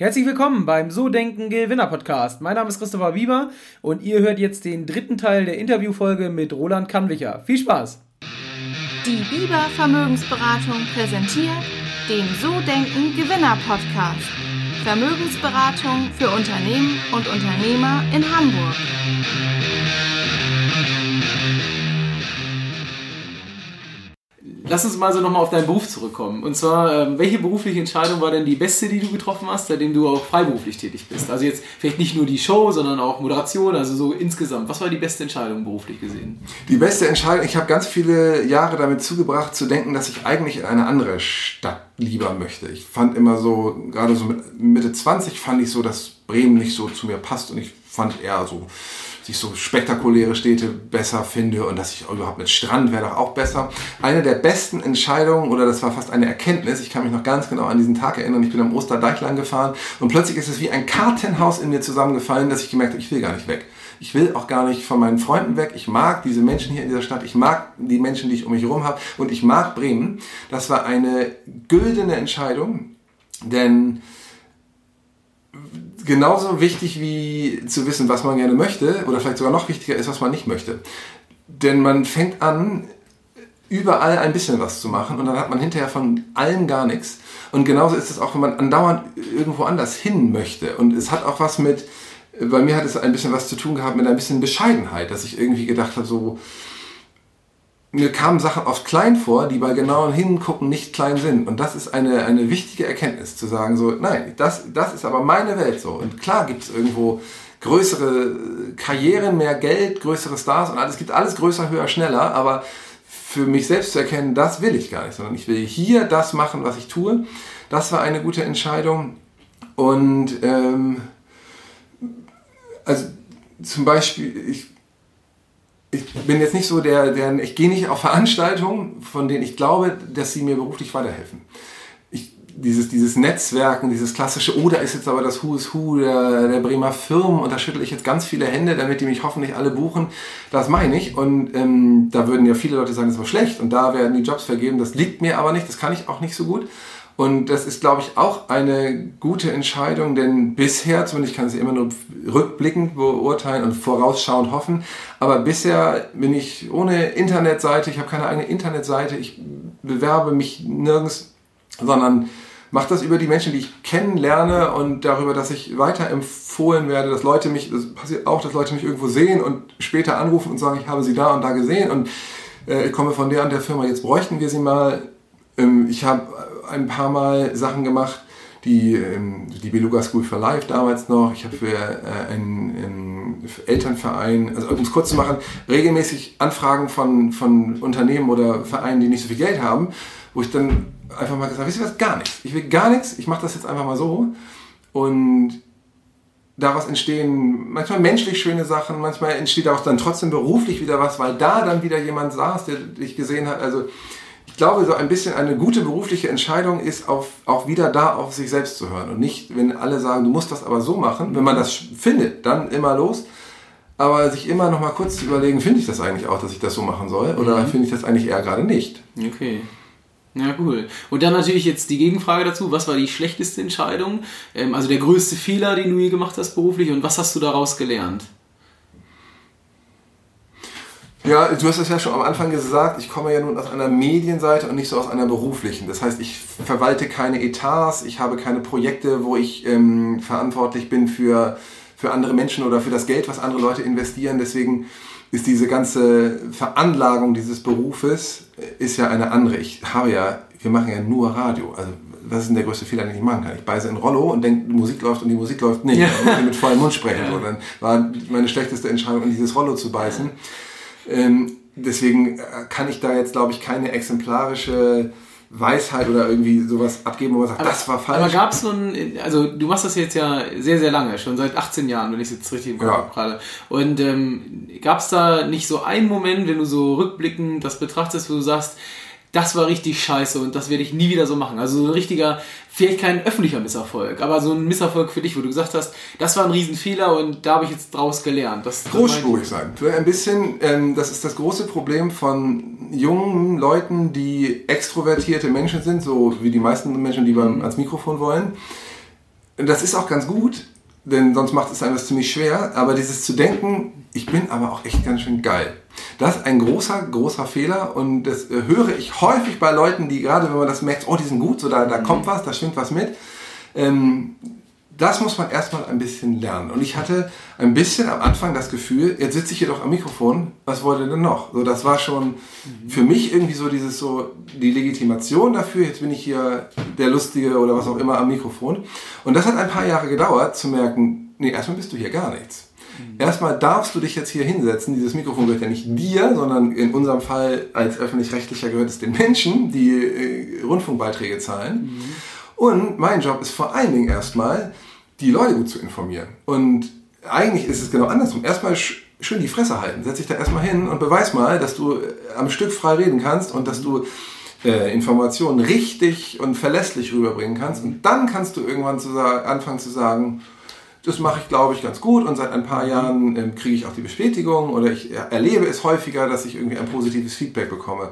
Herzlich willkommen beim So Denken Gewinner Podcast. Mein Name ist Christopher Bieber und ihr hört jetzt den dritten Teil der Interviewfolge mit Roland Kannwicher. Viel Spaß! Die Bieber Vermögensberatung präsentiert den So Denken Gewinner Podcast. Vermögensberatung für Unternehmen und Unternehmer in Hamburg. Lass uns mal so nochmal auf deinen Beruf zurückkommen. Und zwar, ähm, welche berufliche Entscheidung war denn die beste, die du getroffen hast, seitdem du auch freiberuflich tätig bist? Also jetzt vielleicht nicht nur die Show, sondern auch Moderation, also so insgesamt. Was war die beste Entscheidung beruflich gesehen? Die beste Entscheidung, ich habe ganz viele Jahre damit zugebracht zu denken, dass ich eigentlich in eine andere Stadt lieber möchte. Ich fand immer so, gerade so mit Mitte 20 fand ich so, dass Bremen nicht so zu mir passt und ich fand eher so ich so spektakuläre Städte besser finde und dass ich überhaupt mit Strand wäre doch auch besser. Eine der besten Entscheidungen, oder das war fast eine Erkenntnis, ich kann mich noch ganz genau an diesen Tag erinnern, ich bin am Osterdeich lang gefahren und plötzlich ist es wie ein Kartenhaus in mir zusammengefallen, dass ich gemerkt habe, ich will gar nicht weg. Ich will auch gar nicht von meinen Freunden weg. Ich mag diese Menschen hier in dieser Stadt. Ich mag die Menschen, die ich um mich herum habe. Und ich mag Bremen. Das war eine güldene Entscheidung, denn genauso wichtig wie zu wissen, was man gerne möchte, oder vielleicht sogar noch wichtiger ist, was man nicht möchte. Denn man fängt an, überall ein bisschen was zu machen und dann hat man hinterher von allem gar nichts. Und genauso ist es auch, wenn man andauernd irgendwo anders hin möchte. Und es hat auch was mit, bei mir hat es ein bisschen was zu tun gehabt mit ein bisschen Bescheidenheit, dass ich irgendwie gedacht habe, so, mir kamen Sachen oft klein vor, die bei genauem Hingucken nicht klein sind. Und das ist eine, eine wichtige Erkenntnis, zu sagen so, nein, das, das ist aber meine Welt so. Und klar gibt es irgendwo größere Karrieren, mehr Geld, größere Stars und alles, es gibt alles größer, höher, schneller, aber für mich selbst zu erkennen, das will ich gar nicht, sondern ich will hier das machen, was ich tue. Das war eine gute Entscheidung. Und ähm, also zum Beispiel, ich ich bin jetzt nicht so der, der ich gehe nicht auf Veranstaltungen, von denen ich glaube, dass sie mir beruflich weiterhelfen. Ich, dieses, dieses Netzwerken, dieses klassische, oh, da ist jetzt aber das Who is Who der, der Bremer Firmen und da schüttel ich jetzt ganz viele Hände, damit die mich hoffentlich alle buchen. Das meine ich und ähm, da würden ja viele Leute sagen, das war schlecht und da werden die Jobs vergeben. Das liegt mir aber nicht, das kann ich auch nicht so gut. Und das ist, glaube ich, auch eine gute Entscheidung, denn bisher, zumindest kann ich es immer nur rückblickend beurteilen und vorausschauend hoffen, aber bisher bin ich ohne Internetseite, ich habe keine eigene Internetseite, ich bewerbe mich nirgends, sondern mache das über die Menschen, die ich kennenlerne und darüber, dass ich weiterempfohlen werde, dass Leute mich, das passiert auch, dass Leute mich irgendwo sehen und später anrufen und sagen, ich habe sie da und da gesehen und äh, ich komme von der und der Firma, jetzt bräuchten wir sie mal. Ähm, ich habe ein paar Mal Sachen gemacht, die, ähm, die Beluga School for Life damals noch. Ich habe für äh, einen, einen, Elternverein, also um es kurz zu machen, regelmäßig Anfragen von, von Unternehmen oder Vereinen, die nicht so viel Geld haben, wo ich dann einfach mal gesagt habe, wisst ihr was, gar nichts. Ich will gar nichts, ich mache das jetzt einfach mal so. Und daraus entstehen manchmal menschlich schöne Sachen, manchmal entsteht daraus dann trotzdem beruflich wieder was, weil da dann wieder jemand saß, der dich gesehen hat. Also glaube, so ein bisschen eine gute berufliche Entscheidung ist, auf, auch wieder da auf sich selbst zu hören. Und nicht, wenn alle sagen, du musst das aber so machen. Wenn man das findet, dann immer los. Aber sich immer noch mal kurz zu überlegen, finde ich das eigentlich auch, dass ich das so machen soll? Oder mhm. finde ich das eigentlich eher gerade nicht? Okay. Ja, cool. Und dann natürlich jetzt die Gegenfrage dazu. Was war die schlechteste Entscheidung? Ähm, also der größte Fehler, den du je gemacht hast beruflich und was hast du daraus gelernt? Ja, du hast es ja schon am Anfang gesagt, ich komme ja nun aus einer Medienseite und nicht so aus einer beruflichen. Das heißt, ich verwalte keine Etats, ich habe keine Projekte, wo ich ähm, verantwortlich bin für, für andere Menschen oder für das Geld, was andere Leute investieren. Deswegen ist diese ganze Veranlagung dieses Berufes äh, ist ja eine andere. Ich habe ja, wir machen ja nur Radio. Also was ist denn der größte Fehler, den ich machen kann? Ich beiße in Rollo und denke, die Musik läuft und die Musik läuft nicht. Ja. Ich mit vollem Mund sprechen. Ja. So, dann war meine schlechteste Entscheidung, in dieses Rollo zu beißen. Ja. Ähm, deswegen äh, kann ich da jetzt, glaube ich, keine exemplarische Weisheit oder irgendwie sowas abgeben, wo man sagt, aber, das war falsch. Aber gab es so ein, also du machst das jetzt ja sehr, sehr lange, schon seit 18 Jahren, wenn ich es jetzt richtig im Kopf ja. gerade. Und ähm, gab es da nicht so einen Moment, wenn du so rückblickend das betrachtest, wo du sagst, das war richtig scheiße und das werde ich nie wieder so machen. Also so ein richtiger, vielleicht kein öffentlicher Misserfolg, aber so ein Misserfolg für dich, wo du gesagt hast, das war ein Riesenfehler und da habe ich jetzt draus gelernt. Das, Großspurig sein. Ein bisschen, ähm, das ist das große Problem von jungen Leuten, die extrovertierte Menschen sind, so wie die meisten Menschen, die beim, ans Mikrofon wollen das ist auch ganz gut, denn sonst macht es einem das ziemlich schwer. Aber dieses zu denken, ich bin aber auch echt ganz schön geil. Das ist ein großer, großer Fehler und das höre ich häufig bei Leuten, die gerade, wenn man das merkt, oh, die sind gut, so da, da kommt was, da schwingt was mit. Ähm, das muss man erstmal ein bisschen lernen. Und ich hatte ein bisschen am Anfang das Gefühl, jetzt sitze ich hier doch am Mikrofon, was wollt ihr denn noch? So, das war schon für mich irgendwie so dieses so, die Legitimation dafür, jetzt bin ich hier der Lustige oder was auch immer am Mikrofon. Und das hat ein paar Jahre gedauert, zu merken, nee, erstmal bist du hier gar nichts. Mhm. Erstmal darfst du dich jetzt hier hinsetzen. Dieses Mikrofon gehört ja nicht dir, sondern in unserem Fall als öffentlich-rechtlicher gehört es den Menschen, die äh, Rundfunkbeiträge zahlen. Mhm. Und mein Job ist vor allen Dingen erstmal, die Leute gut zu informieren. Und eigentlich ist es genau andersrum. Erstmal schön die Fresse halten. Setz dich da erstmal hin und beweis mal, dass du äh, am Stück frei reden kannst und dass du äh, Informationen richtig und verlässlich rüberbringen kannst. Und dann kannst du irgendwann zu anfangen zu sagen, das mache ich, glaube ich, ganz gut und seit ein paar Jahren äh, kriege ich auch die Bestätigung oder ich erlebe es häufiger, dass ich irgendwie ein positives Feedback bekomme.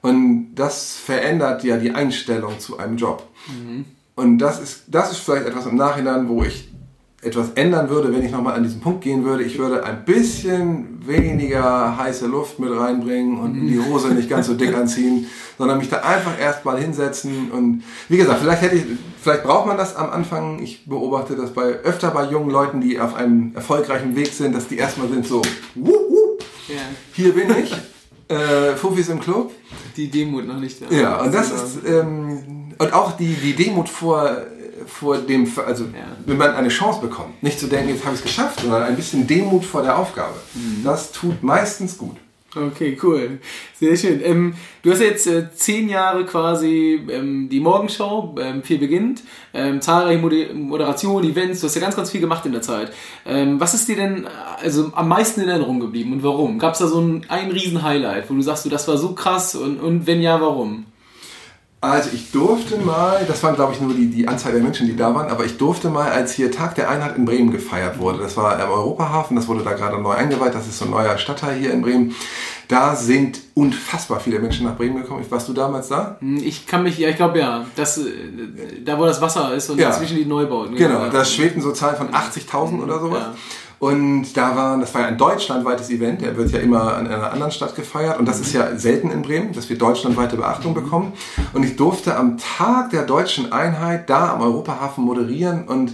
Und das verändert ja die Einstellung zu einem Job. Mhm. Und das ist, das ist vielleicht etwas im Nachhinein, wo ich etwas ändern würde, wenn ich nochmal an diesen Punkt gehen würde. Ich würde ein bisschen weniger heiße Luft mit reinbringen und die Hose nicht ganz so dick anziehen, sondern mich da einfach erstmal hinsetzen und wie gesagt, vielleicht hätte ich, vielleicht braucht man das am Anfang. Ich beobachte das bei öfter bei jungen Leuten, die auf einem erfolgreichen Weg sind, dass die erstmal sind so, wup, yeah. hier bin ich, äh, Fufis im Club. Die Demut noch nicht da. Ja, und das ist ähm, und auch die, die Demut vor, vor dem, also ja. wenn man eine Chance bekommt, nicht zu denken, jetzt habe ich es geschafft, sondern ein bisschen Demut vor der Aufgabe. Mhm. Das tut meistens gut. Okay, cool. Sehr schön. Ähm, du hast jetzt äh, zehn Jahre quasi ähm, die Morgenshow, ähm, viel beginnt, ähm, zahlreiche Mod Moderationen, Events, du hast ja ganz, ganz viel gemacht in der Zeit. Ähm, was ist dir denn also am meisten in Erinnerung geblieben und warum? Gab es da so ein, ein Riesen-Highlight, wo du sagst, du, das war so krass und, und wenn ja, warum? Also ich durfte mal, das waren glaube ich nur die, die Anzahl der Menschen, die da waren, aber ich durfte mal, als hier Tag der Einheit in Bremen gefeiert wurde, das war im Europahafen, das wurde da gerade neu eingeweiht, das ist so ein neuer Stadtteil hier in Bremen, da sind unfassbar viele Menschen nach Bremen gekommen. Warst du damals da? Hm, ich kann mich, ja, ich glaube ja, das, äh, da wo das Wasser ist und ja. dazwischen die Neubauten. Genau, da schwebten so Zahlen von 80.000 oder sowas. Ja. Und da waren, das war ja ein deutschlandweites Event, der wird ja immer in einer anderen Stadt gefeiert und das ist ja selten in Bremen, dass wir deutschlandweite Beachtung bekommen. Und ich durfte am Tag der deutschen Einheit da am Europahafen moderieren und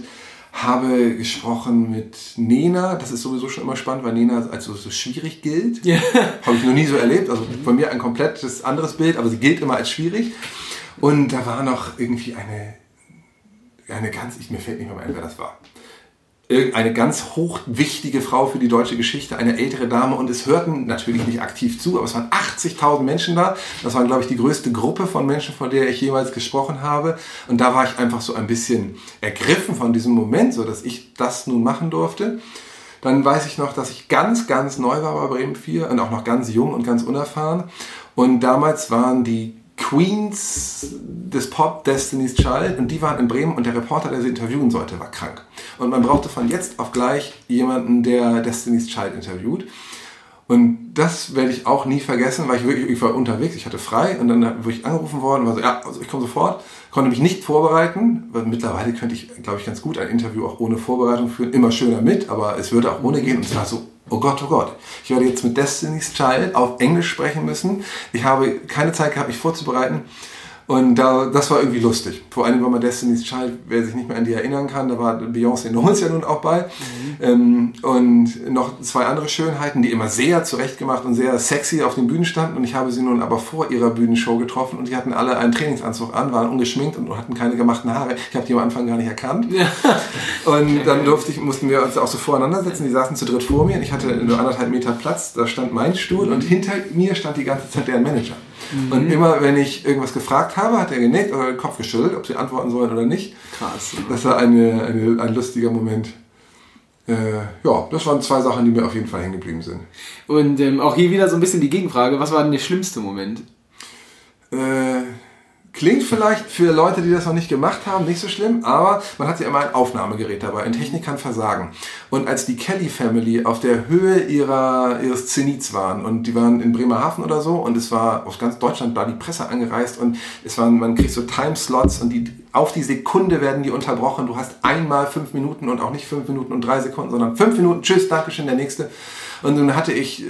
habe gesprochen mit Nena. Das ist sowieso schon immer spannend, weil Nena als so, so schwierig gilt. Ja. Habe ich noch nie so erlebt. Also von mir ein komplettes anderes Bild, aber sie gilt immer als schwierig. Und da war noch irgendwie eine, eine ganz, ich, mir fällt nicht mehr ein, wer das war eine ganz hochwichtige Frau für die deutsche Geschichte, eine ältere Dame und es hörten natürlich nicht aktiv zu, aber es waren 80.000 Menschen da. Das war, glaube ich, die größte Gruppe von Menschen, von der ich jemals gesprochen habe. Und da war ich einfach so ein bisschen ergriffen von diesem Moment, so dass ich das nun machen durfte. Dann weiß ich noch, dass ich ganz, ganz neu war bei Bremen 4 und auch noch ganz jung und ganz unerfahren. Und damals waren die Queens des Pop Destiny's Child und die waren in Bremen und der Reporter, der sie interviewen sollte, war krank. Und man brauchte von jetzt auf gleich jemanden, der Destiny's Child interviewt. Und das werde ich auch nie vergessen, weil ich wirklich, ich war unterwegs, ich hatte frei und dann wurde ich angerufen worden, war so, ja, also ich komme sofort, konnte mich nicht vorbereiten, weil mittlerweile könnte ich, glaube ich, ganz gut ein Interview auch ohne Vorbereitung führen, immer schöner mit, aber es würde auch ohne gehen und es war so oh Gott, oh Gott, ich werde jetzt mit Destiny's Child auf Englisch sprechen müssen. Ich habe keine Zeit gehabt, mich vorzubereiten. Und da, das war irgendwie lustig. Vor allem, weil man Destiny's Child, wer sich nicht mehr an die erinnern kann, da war Beyoncé Knowles ja nun auch bei. Mhm. Ähm, und noch zwei andere Schönheiten, die immer sehr zurechtgemacht und sehr sexy auf den Bühnen standen. Und ich habe sie nun aber vor ihrer Bühnenshow getroffen und die hatten alle einen Trainingsanzug an, waren ungeschminkt und hatten keine gemachten Haare. Ich habe die am Anfang gar nicht erkannt. Ja. Und dann durfte ich, mussten wir uns auch so voreinander setzen. Die saßen zu dritt vor mir und ich hatte nur anderthalb Meter Platz. Da stand mein Stuhl und hinter mir stand die ganze Zeit deren Manager. Mhm. Und immer, wenn ich irgendwas gefragt habe, hat er genickt oder den Kopf geschüttelt, ob sie antworten sollen oder nicht. Krass. Das war eine, eine, ein lustiger Moment. Äh, ja, das waren zwei Sachen, die mir auf jeden Fall hängen geblieben sind. Und ähm, auch hier wieder so ein bisschen die Gegenfrage: Was war denn der schlimmste Moment? Äh, Klingt vielleicht für Leute, die das noch nicht gemacht haben, nicht so schlimm, aber man hat ja immer ein Aufnahmegerät dabei. Ein Technik kann versagen. Und als die Kelly Family auf der Höhe ihrer, ihres Zenits waren und die waren in Bremerhaven oder so und es war aus ganz Deutschland da die Presse angereist und es waren, man kriegt so Timeslots und die auf die Sekunde werden die unterbrochen. Du hast einmal fünf Minuten und auch nicht fünf Minuten und drei Sekunden, sondern fünf Minuten. Tschüss, Dankeschön, der nächste. Und dann hatte ich äh,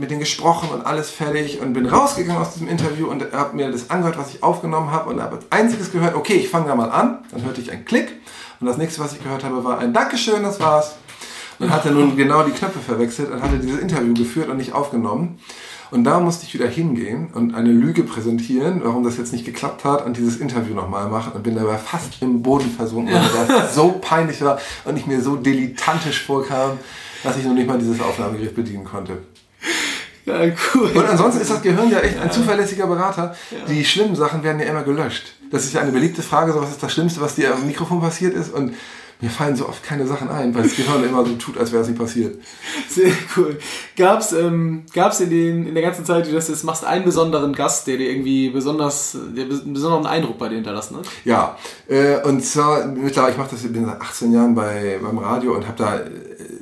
mit denen gesprochen und alles fertig und bin rausgegangen aus diesem Interview und habe mir das angehört, was ich aufgenommen habe und habe als einziges gehört, okay, ich fange da mal an. Dann hörte ich einen Klick und das nächste, was ich gehört habe, war ein Dankeschön, das war's. Und hatte nun genau die Knöpfe verwechselt und hatte dieses Interview geführt und nicht aufgenommen. Und da musste ich wieder hingehen und eine Lüge präsentieren, warum das jetzt nicht geklappt hat und dieses Interview nochmal machen und bin dabei fast im Boden versunken, weil das so peinlich war und ich mir so dilettantisch vorkam, dass ich noch nicht mal dieses Aufnahmegerät bedienen konnte. Ja, cool. Und ansonsten ist das Gehirn ja echt ein zuverlässiger Berater. Ja. Die schlimmen Sachen werden ja immer gelöscht. Das ist ja eine beliebte Frage, so was ist das Schlimmste, was dir am Mikrofon passiert ist und mir fallen so oft keine Sachen ein, weil das Gehirn immer so tut, als wäre es nicht passiert. Sehr cool. Gab's, ähm, gab's in, den, in der ganzen Zeit, wie du das jetzt machst, einen besonderen Gast, der dir irgendwie besonders, der einen besonderen Eindruck bei dir hinterlassen hat? Ja, äh, und zwar, mittlerweile, ich mache das, ich bin seit 18 Jahren bei, beim Radio und habe da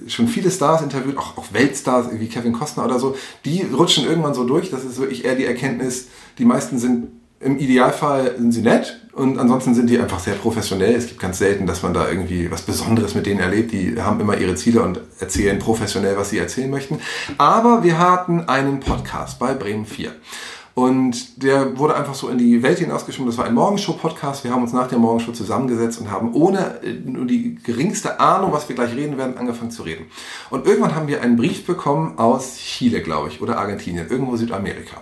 schon viele Stars interviewt, auch, auch Weltstars, wie Kevin Costner oder so. Die rutschen irgendwann so durch, das ist wirklich eher die Erkenntnis, die meisten sind im Idealfall sind sie nett und ansonsten sind die einfach sehr professionell. Es gibt ganz selten, dass man da irgendwie was Besonderes mit denen erlebt. Die haben immer ihre Ziele und erzählen professionell, was sie erzählen möchten. Aber wir hatten einen Podcast bei Bremen 4. Und der wurde einfach so in die Welt hinausgeschoben. Das war ein Morgenshow-Podcast. Wir haben uns nach der Morgenshow zusammengesetzt und haben ohne äh, nur die geringste Ahnung, was wir gleich reden werden, angefangen zu reden. Und irgendwann haben wir einen Brief bekommen aus Chile, glaube ich, oder Argentinien, irgendwo Südamerika.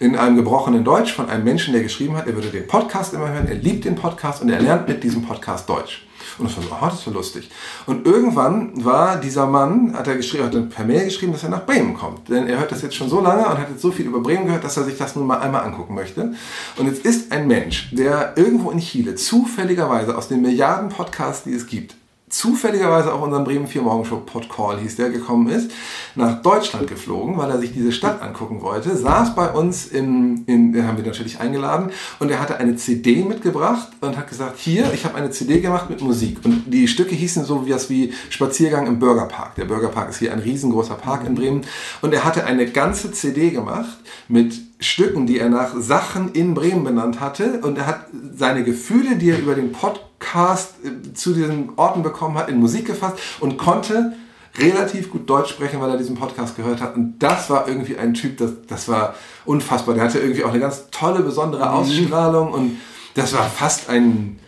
In einem gebrochenen Deutsch von einem Menschen, der geschrieben hat, er würde den Podcast immer hören, er liebt den Podcast und er lernt mit diesem Podcast Deutsch. Und das war so, oh, das war lustig. Und irgendwann war dieser Mann, hat er geschrieben, hat dann per Mail geschrieben, dass er nach Bremen kommt. Denn er hört das jetzt schon so lange und hat jetzt so viel über Bremen gehört, dass er sich das nun mal einmal angucken möchte. Und jetzt ist ein Mensch, der irgendwo in Chile zufälligerweise aus den Milliarden Podcasts, die es gibt, zufälligerweise auf unserem Bremen 4 Morgenshow Podcall hieß der gekommen ist, nach Deutschland geflogen, weil er sich diese Stadt angucken wollte, saß bei uns in, in den haben wir natürlich eingeladen und er hatte eine CD mitgebracht und hat gesagt, hier, ich habe eine CD gemacht mit Musik und die Stücke hießen so wie das wie Spaziergang im Bürgerpark. Der Bürgerpark ist hier ein riesengroßer Park in Bremen und er hatte eine ganze CD gemacht mit Stücken, die er nach Sachen in Bremen benannt hatte und er hat seine Gefühle, die er über den Podcast äh, zu diesen Orten bekommen hat, in Musik gefasst und konnte relativ gut Deutsch sprechen, weil er diesen Podcast gehört hat. Und das war irgendwie ein Typ, das, das war unfassbar. Der hatte irgendwie auch eine ganz tolle, besondere mhm. Ausstrahlung und das war fast ein,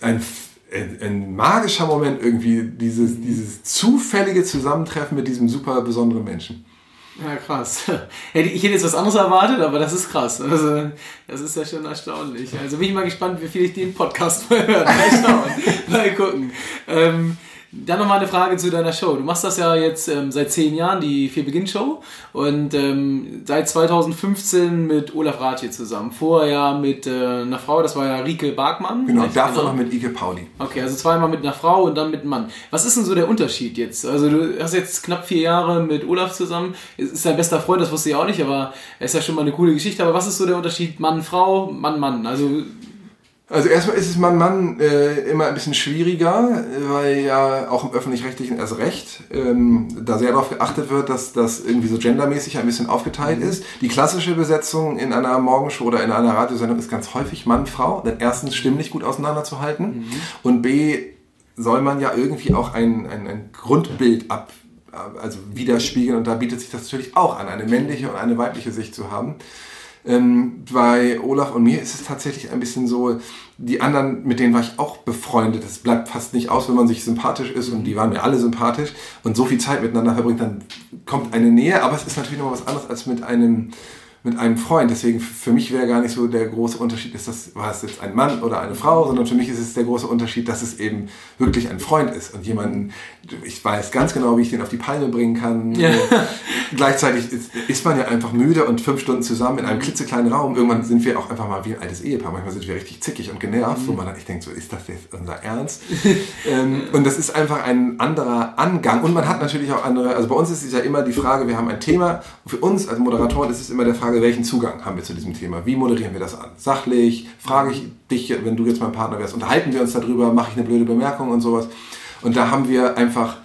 ein, ein, ein magischer Moment irgendwie, dieses, dieses zufällige Zusammentreffen mit diesem super besonderen Menschen. Ja, krass. Ich hätte jetzt was anderes erwartet, aber das ist krass. Also, das ist ja schon erstaunlich. Also bin ich mal gespannt, wie viel ich den Podcast mal höre. Mal schauen. mal gucken. Ähm, dann nochmal eine Frage zu deiner Show. Du machst das ja jetzt ähm, seit zehn Jahren, die Vier Beginn Show. Und ähm, seit 2015 mit Olaf Rath hier zusammen. Vorher ja mit äh, einer Frau, das war ja Rike Barkmann. Genau, davor genau. noch mit Ike Pauli. Okay, also zweimal mit einer Frau und dann mit einem Mann. Was ist denn so der Unterschied jetzt? Also du hast jetzt knapp vier Jahre mit Olaf zusammen. Ist dein bester Freund, das wusste ich auch nicht, aber er ist ja schon mal eine coole Geschichte. Aber was ist so der Unterschied Mann, Frau, Mann, Mann? Also also erstmal ist es Mann Mann äh, immer ein bisschen schwieriger, weil ja auch im öffentlich-rechtlichen erst recht ähm, da sehr darauf geachtet wird, dass das irgendwie so gendermäßig ein bisschen aufgeteilt mhm. ist. Die klassische Besetzung in einer Morgenshow oder in einer Radiosendung ist ganz häufig Mann-Frau, denn erstens stimmlich gut auseinanderzuhalten mhm. und b soll man ja irgendwie auch ein, ein, ein Grundbild ab also widerspiegeln und da bietet sich das natürlich auch an, eine männliche und eine weibliche Sicht zu haben. Ähm, bei Olaf und mir ist es tatsächlich ein bisschen so, die anderen, mit denen war ich auch befreundet. Es bleibt fast nicht aus, wenn man sich sympathisch ist und die waren mir alle sympathisch und so viel Zeit miteinander verbringt, dann kommt eine Nähe, aber es ist natürlich noch was anderes als mit einem mit einem Freund. Deswegen für mich wäre gar nicht so der große Unterschied, ist das, war es jetzt ein Mann oder eine Frau, sondern für mich ist es der große Unterschied, dass es eben wirklich ein Freund ist und jemanden, ich weiß ganz genau, wie ich den auf die Palme bringen kann. Ja. Gleichzeitig ist, ist, man ja einfach müde und fünf Stunden zusammen in einem klitzekleinen Raum. Irgendwann sind wir auch einfach mal wie ein altes Ehepaar. Manchmal sind wir richtig zickig und genervt, mhm. wo man dann echt denkt, so ist das jetzt unser Ernst? ähm, und das ist einfach ein anderer Angang. Und man hat natürlich auch andere, also bei uns ist es ja immer die Frage, wir haben ein Thema. Und für uns als Moderatoren ist es immer der Frage, Frage, welchen Zugang haben wir zu diesem Thema? Wie moderieren wir das an? Sachlich? Frage ich dich, wenn du jetzt mein Partner wärst, unterhalten wir uns darüber? Mache ich eine blöde Bemerkung und sowas? Und da haben wir einfach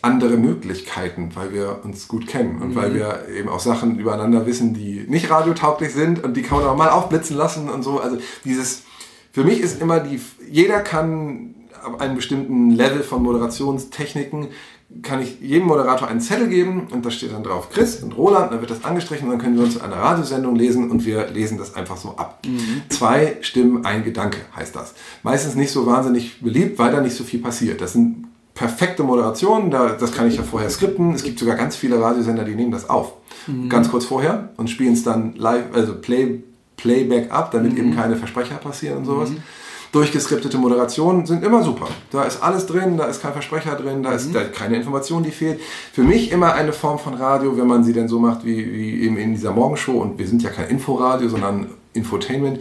andere Möglichkeiten, weil wir uns gut kennen und mhm. weil wir eben auch Sachen übereinander wissen, die nicht radiotauglich sind und die kann man auch mal aufblitzen lassen und so. Also dieses Für mich ist immer die, jeder kann ab einem bestimmten Level von Moderationstechniken kann ich jedem Moderator einen Zettel geben und da steht dann drauf Chris und Roland, dann wird das angestrichen und dann können wir uns eine Radiosendung lesen und wir lesen das einfach so ab. Mhm. Zwei Stimmen, ein Gedanke heißt das. Meistens nicht so wahnsinnig beliebt, weil da nicht so viel passiert. Das sind perfekte Moderationen, da, das kann ich ja vorher skripten. Es gibt sogar ganz viele Radiosender, die nehmen das auf. Mhm. Ganz kurz vorher und spielen es dann live, also Play, Playback ab, damit mhm. eben keine Versprecher passieren und sowas. Durchgeskriptete Moderationen sind immer super. Da ist alles drin, da ist kein Versprecher drin, da ist mhm. da keine Information, die fehlt. Für mich immer eine Form von Radio, wenn man sie denn so macht wie, wie eben in dieser Morgenshow. Und wir sind ja kein Inforadio, sondern Infotainment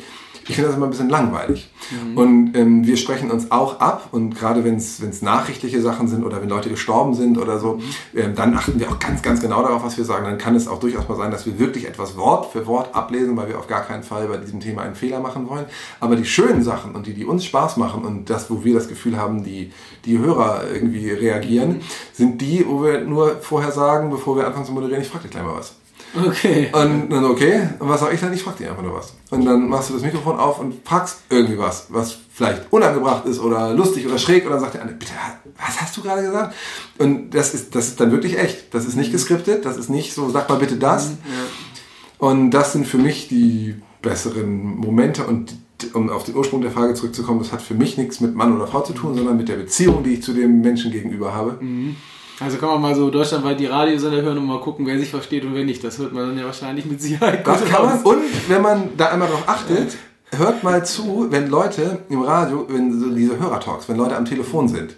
ich finde das immer ein bisschen langweilig. Mhm. Und ähm, wir sprechen uns auch ab und gerade wenn es nachrichtliche Sachen sind oder wenn Leute gestorben sind oder so, mhm. ähm, dann achten wir auch ganz, ganz genau darauf, was wir sagen. Dann kann es auch durchaus mal sein, dass wir wirklich etwas Wort für Wort ablesen, weil wir auf gar keinen Fall bei diesem Thema einen Fehler machen wollen. Aber die schönen Sachen und die, die uns Spaß machen und das, wo wir das Gefühl haben, die, die Hörer irgendwie reagieren, mhm. sind die, wo wir nur vorher sagen, bevor wir anfangen zu moderieren, ich frage dich gleich mal was. Okay. Und dann, okay, und was sag ich dann? Ich frag dich einfach nur was. Und dann machst du das Mikrofon auf und fragst irgendwie was, was vielleicht unangebracht ist oder lustig oder schräg. Und dann sagt der andere, bitte, was hast du gerade gesagt? Und das ist, das ist dann wirklich echt. Das ist nicht geskriptet, das ist nicht so, sag mal bitte das. Mhm, ja. Und das sind für mich die besseren Momente und um auf den Ursprung der Frage zurückzukommen, das hat für mich nichts mit Mann oder Frau zu tun, sondern mit der Beziehung, die ich zu dem Menschen gegenüber habe. Mhm. Also kann man mal so deutschlandweit die Radiosender hören und mal gucken, wer sich versteht und wer nicht. Das hört man dann ja wahrscheinlich mit Sicherheit. Das kann man. Und wenn man da einmal drauf achtet, hört mal zu, wenn Leute im Radio, wenn so diese Hörertalks, wenn Leute am Telefon sind.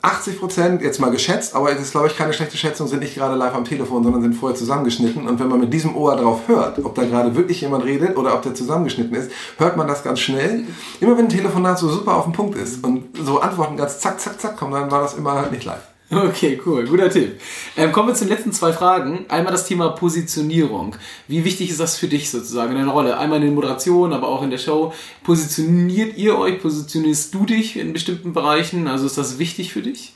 80 Prozent, jetzt mal geschätzt, aber es ist glaube ich keine schlechte Schätzung, sind nicht gerade live am Telefon, sondern sind vorher zusammengeschnitten. Und wenn man mit diesem Ohr drauf hört, ob da gerade wirklich jemand redet oder ob der zusammengeschnitten ist, hört man das ganz schnell. Immer wenn ein Telefonat so super auf den Punkt ist und so Antworten ganz zack, zack, zack kommen, dann war das immer nicht live. Okay, cool, guter Tipp. Ähm, kommen wir zu den letzten zwei Fragen. Einmal das Thema Positionierung. Wie wichtig ist das für dich sozusagen in deiner Rolle? Einmal in der Moderation, aber auch in der Show. Positioniert ihr euch, positionierst du dich in bestimmten Bereichen? Also ist das wichtig für dich?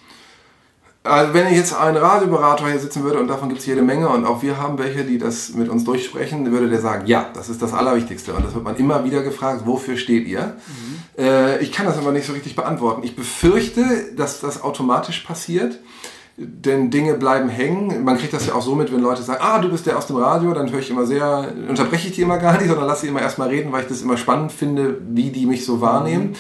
Also wenn ich jetzt einen Radioberater hier sitzen würde und davon gibt es jede Menge und auch wir haben welche, die das mit uns durchsprechen, würde der sagen, ja, das ist das Allerwichtigste. Und das wird man immer wieder gefragt, wofür steht ihr? Mhm. Äh, ich kann das aber nicht so richtig beantworten. Ich befürchte, dass das automatisch passiert, denn Dinge bleiben hängen. Man kriegt das ja auch so mit, wenn Leute sagen, ah, du bist der aus dem Radio, dann höre ich immer sehr, unterbreche ich die immer gar nicht, sondern lasse sie immer erstmal reden, weil ich das immer spannend finde, wie die mich so wahrnehmen. Mhm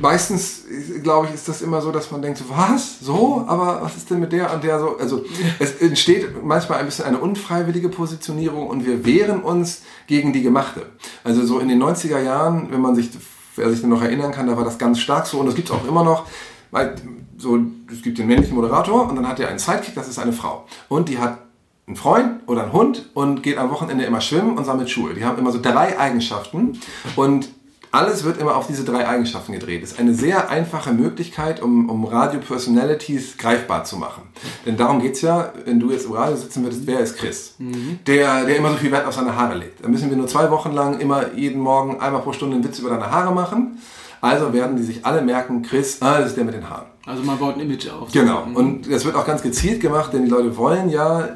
meistens, glaube ich, ist das immer so, dass man denkt, was? So? Aber was ist denn mit der und der so? Also es entsteht manchmal ein bisschen eine unfreiwillige Positionierung und wir wehren uns gegen die gemachte. Also so in den 90er Jahren, wenn man sich, wer sich noch erinnern kann, da war das ganz stark so und das gibt es auch immer noch. Weil so, es gibt den männlichen Moderator und dann hat er einen Sidekick, das ist eine Frau. Und die hat einen Freund oder einen Hund und geht am Wochenende immer schwimmen und sammelt Schuhe. Die haben immer so drei Eigenschaften und alles wird immer auf diese drei Eigenschaften gedreht. Das ist eine sehr einfache Möglichkeit, um, um Radio-Personalities greifbar zu machen. Denn darum geht es ja, wenn du jetzt im Radio sitzen würdest, wer ist Chris? Mhm. Der, der immer so viel Wert auf seine Haare legt. Da müssen wir nur zwei Wochen lang immer jeden Morgen einmal pro Stunde einen Witz über deine Haare machen. Also werden die sich alle merken, Chris, ah, das ist der mit den Haaren. Also man baut ein Image auf. Genau. Mhm. Und das wird auch ganz gezielt gemacht, denn die Leute wollen ja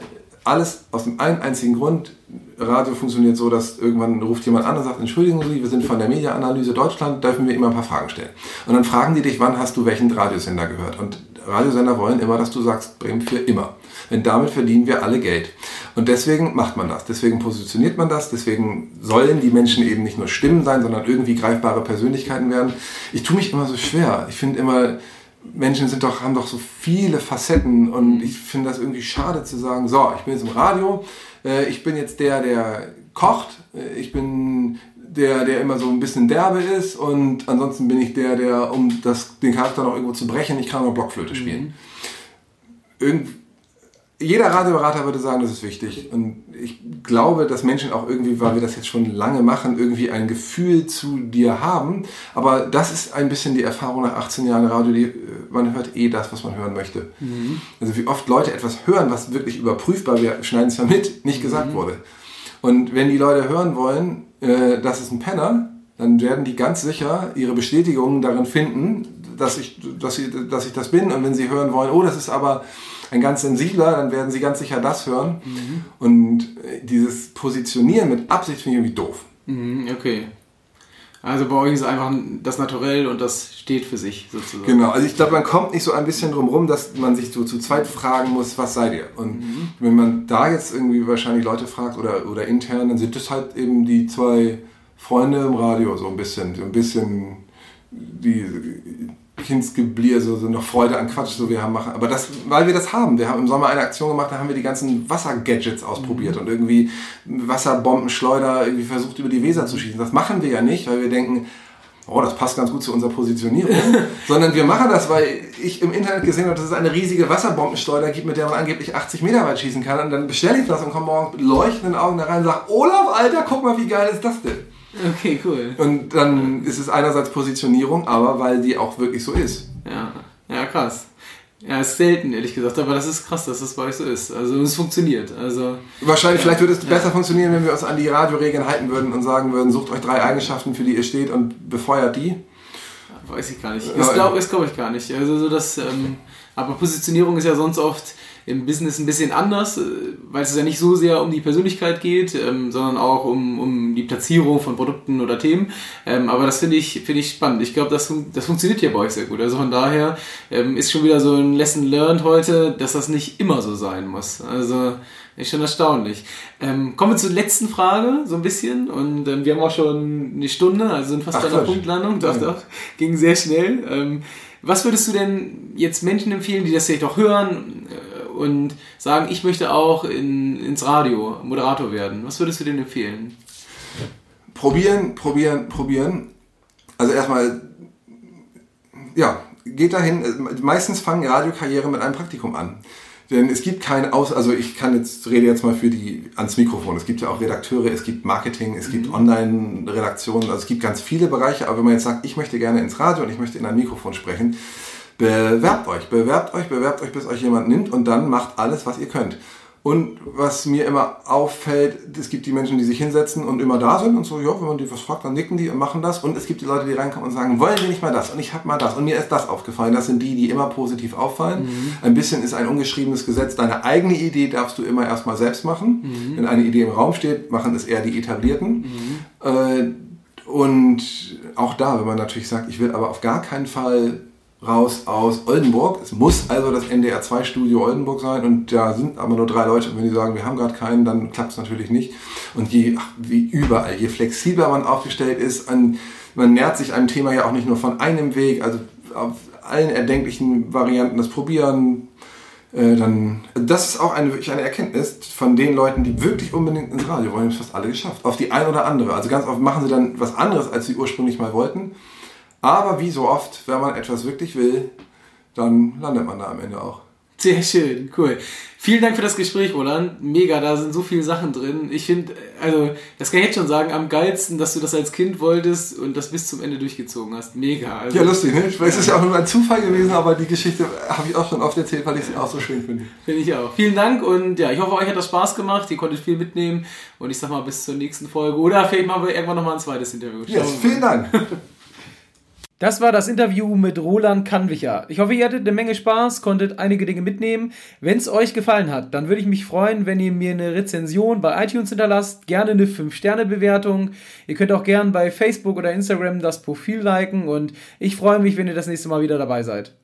alles aus dem einen einzigen Grund, Radio funktioniert so, dass irgendwann ruft jemand an und sagt, entschuldigen Sie, wir sind von der Mediaanalyse Deutschland, dürfen wir immer ein paar Fragen stellen. Und dann fragen die dich, wann hast du welchen Radiosender gehört? Und Radiosender wollen immer, dass du sagst, Bremen für immer. Denn damit verdienen wir alle Geld. Und deswegen macht man das, deswegen positioniert man das, deswegen sollen die Menschen eben nicht nur Stimmen sein, sondern irgendwie greifbare Persönlichkeiten werden. Ich tue mich immer so schwer. Ich finde immer, Menschen sind doch, haben doch so viele Facetten und ich finde das irgendwie schade zu sagen, so, ich bin jetzt im Radio, äh, ich bin jetzt der, der kocht, äh, ich bin der, der immer so ein bisschen derbe ist und ansonsten bin ich der, der, um das, den Charakter noch irgendwo zu brechen, ich kann noch Blockflöte spielen. Mhm. Irgendwie jeder Radioberater würde sagen, das ist wichtig. Und ich glaube, dass Menschen auch irgendwie, weil wir das jetzt schon lange machen, irgendwie ein Gefühl zu dir haben. Aber das ist ein bisschen die Erfahrung nach 18 Jahren Radio. Die, man hört eh das, was man hören möchte. Mhm. Also wie oft Leute etwas hören, was wirklich überprüfbar, wir schneiden es ja mit, nicht gesagt mhm. wurde. Und wenn die Leute hören wollen, äh, das ist ein Penner, dann werden die ganz sicher ihre Bestätigung darin finden, dass ich, dass, ich, dass ich das bin. Und wenn sie hören wollen, oh, das ist aber ein ganz sensibler, dann werden sie ganz sicher das hören. Mhm. Und äh, dieses Positionieren mit Absicht finde ich irgendwie doof. Mhm, okay. Also bei euch ist einfach das Naturell und das steht für sich sozusagen. Genau, also ich glaube, man kommt nicht so ein bisschen drum rum, dass man sich so zu zweit fragen muss, was seid ihr? Und mhm. wenn man da jetzt irgendwie wahrscheinlich Leute fragt oder, oder intern, dann sind das halt eben die zwei Freunde im Radio, so ein bisschen, so ein bisschen die Kindsgeblier, so, so noch Freude an Quatsch, so wir haben machen. Aber das, weil wir das haben. Wir haben im Sommer eine Aktion gemacht, da haben wir die ganzen Wassergadgets ausprobiert mhm. und irgendwie Wasserbombenschleuder irgendwie versucht über die Weser zu schießen. Das machen wir ja nicht, weil wir denken, oh, das passt ganz gut zu unserer Positionierung. Sondern wir machen das, weil ich im Internet gesehen habe, dass es eine riesige Wasserbombenschleuder gibt, mit der man angeblich 80 Meter weit schießen kann. Und dann bestelle ich das und komme morgen mit leuchtenden Augen da rein und sage, Olaf, Alter, guck mal, wie geil ist das denn? Okay, cool. Und dann ist es einerseits Positionierung, aber weil die auch wirklich so ist. Ja, ja, krass. Ja, ist selten, ehrlich gesagt, aber das ist krass, dass das bei euch so ist. Also es funktioniert. Also, Wahrscheinlich, ja, vielleicht würde es ja. besser funktionieren, wenn wir uns an die Radioregeln halten würden und sagen würden, sucht euch drei Eigenschaften, für die ihr steht und befeuert die. Weiß ich gar nicht. Das glaube glaub ich gar nicht. Also so das, ähm, aber Positionierung ist ja sonst oft im Business ein bisschen anders, äh, weil es ja nicht so sehr um die Persönlichkeit geht, ähm, sondern auch um, um die Platzierung von Produkten oder Themen. Ähm, aber das finde ich, finde ich spannend. Ich glaube, das, das funktioniert hier bei euch sehr gut. Also von daher ähm, ist schon wieder so ein Lesson learned heute, dass das nicht immer so sein muss. Also ist schon erstaunlich. Ähm, kommen wir zur letzten Frage, so ein bisschen. Und ähm, wir haben auch schon eine Stunde, also sind fast Ach, bei der Punktlandung. Doch, doch, ging sehr schnell. Ähm, was würdest du denn jetzt Menschen empfehlen, die das vielleicht auch hören und sagen, ich möchte auch in, ins Radio Moderator werden? Was würdest du denen empfehlen? Probieren, probieren, probieren. Also erstmal, ja, geht dahin. Meistens fangen Radiokarriere mit einem Praktikum an. Denn es gibt kein Aus, also ich kann jetzt, rede jetzt mal für die ans Mikrofon. Es gibt ja auch Redakteure, es gibt Marketing, es gibt mhm. Online-Redaktionen, also es gibt ganz viele Bereiche, aber wenn man jetzt sagt, ich möchte gerne ins Radio und ich möchte in ein Mikrofon sprechen, bewerbt euch, bewerbt euch, bewerbt euch, bis euch jemand nimmt und dann macht alles, was ihr könnt. Und was mir immer auffällt, es gibt die Menschen, die sich hinsetzen und immer da sind und so, ja, wenn man die was fragt, dann nicken die und machen das. Und es gibt die Leute, die reinkommen und sagen, wollen wir nicht mal das? Und ich habe mal das. Und mir ist das aufgefallen. Das sind die, die immer positiv auffallen. Mhm. Ein bisschen ist ein ungeschriebenes Gesetz. Deine eigene Idee darfst du immer erstmal selbst machen. Mhm. Wenn eine Idee im Raum steht, machen es eher die Etablierten. Mhm. Äh, und auch da, wenn man natürlich sagt, ich will aber auf gar keinen Fall raus aus Oldenburg. Es muss also das NDR 2 Studio Oldenburg sein und da sind aber nur drei Leute und wenn die sagen, wir haben gerade keinen, dann klappt es natürlich nicht. Und je, wie überall, je flexibler man aufgestellt ist, an, man nähert sich einem Thema ja auch nicht nur von einem Weg, also auf allen erdenklichen Varianten das Probieren, äh, dann, das ist auch eine, wirklich eine Erkenntnis von den Leuten, die wirklich unbedingt ins Radio wollen, haben fast alle geschafft. Auf die ein oder andere. Also ganz oft machen sie dann was anderes, als sie ursprünglich mal wollten. Aber wie so oft, wenn man etwas wirklich will, dann landet man da am Ende auch. Sehr schön, cool. Vielen Dank für das Gespräch, Roland. Mega, da sind so viele Sachen drin. Ich finde, also, das kann ich jetzt schon sagen, am geilsten, dass du das als Kind wolltest und das bis zum Ende durchgezogen hast. Mega. Also, ja, lustig, ne? Weil es ist ja auch nur ein Zufall gewesen, aber die Geschichte habe ich auch schon oft erzählt, weil ich sie auch so schön finde. Finde ich auch. Vielen Dank und ja, ich hoffe, euch hat das Spaß gemacht. Ihr konntet viel mitnehmen und ich sag mal bis zur nächsten Folge. Oder vielleicht machen wir irgendwann nochmal ein zweites Interview. Ja, yes, vielen Dank. Das war das Interview mit Roland Kannwicher. Ich hoffe, ihr hattet eine Menge Spaß, konntet einige Dinge mitnehmen. Wenn es euch gefallen hat, dann würde ich mich freuen, wenn ihr mir eine Rezension bei iTunes hinterlasst, gerne eine 5-Sterne-Bewertung. Ihr könnt auch gerne bei Facebook oder Instagram das Profil liken und ich freue mich, wenn ihr das nächste Mal wieder dabei seid.